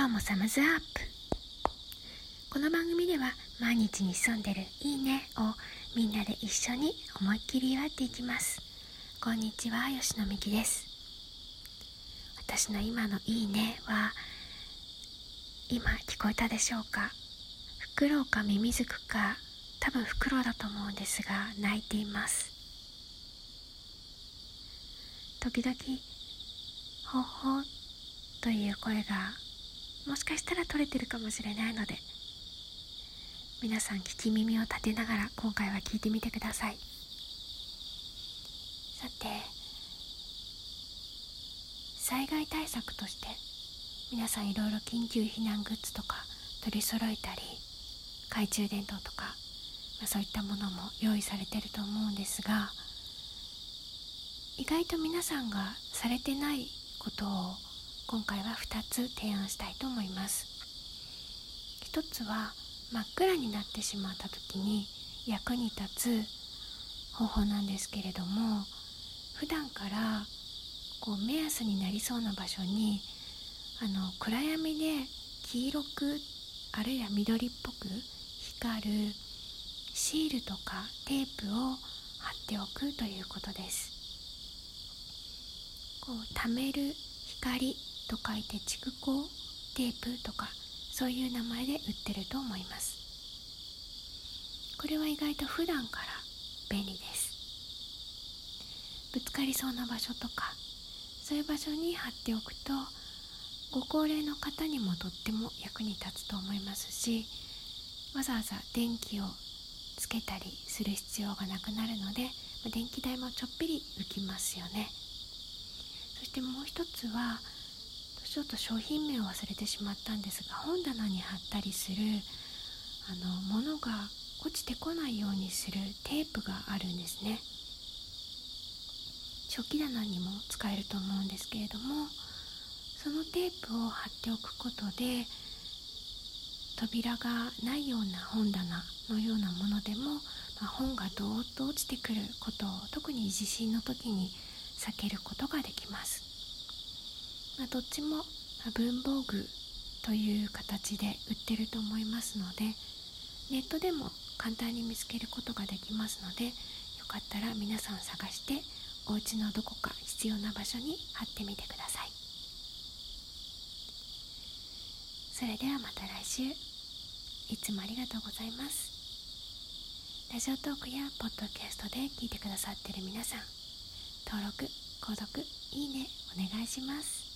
今日もサムズアップ。この番組では毎日に潜んでるいいねをみんなで一緒に思いっきり祝っていきます。こんにちは吉野美希です。私の今のいいねは今聞こえたでしょうか？フクロウかミミズクか多分フクロウだと思うんですが泣いています。時々ほほという声がもしかしたら取れてるかもしれないので皆さん聞き耳を立てながら今回は聞いてみてください。さて災害対策として皆さんいろいろ緊急避難グッズとか取り揃えたり懐中電灯とか、まあ、そういったものも用意されてると思うんですが意外と皆さんがされてないことを今回は2つ提案したいと思います。1つは真っ暗になってしまった時に役に立つ方法なんですけれども普段からこう目安になりそうな場所にあの暗闇で黄色くあるいは緑っぽく光るシールとかテープを貼っておくということです。こう貯める光と書いて蓄光テープとかそういう名前で売ってると思います。これは意外と普段から便利です。ぶつかりそうな場所とかそういう場所に貼っておくとご高齢の方にもとっても役に立つと思いますしわざわざ電気をつけたりする必要がなくなるので電気代もちょっぴり浮きますよね。そしてもう一つはちょっと商品名を忘れてしまったんですが本棚に貼ったりするあの物が落ちてこないようにするテープがあるんですね。食器棚にも使えると思うんですけれどもそのテープを貼っておくことで扉がないような本棚のようなものでも、まあ、本がどーっと落ちてくることを特に地震の時に避けることができます、まあ、どっちも文房具という形で売ってると思いますのでネットでも簡単に見つけることができますのでよかったら皆さん探してお家のどこか必要な場所に貼ってみてください。それではまた来週。いつもありがとうございます。ラジオトークやポッドキャストで聞いてくださってる皆さん登録購読いいねお願いします。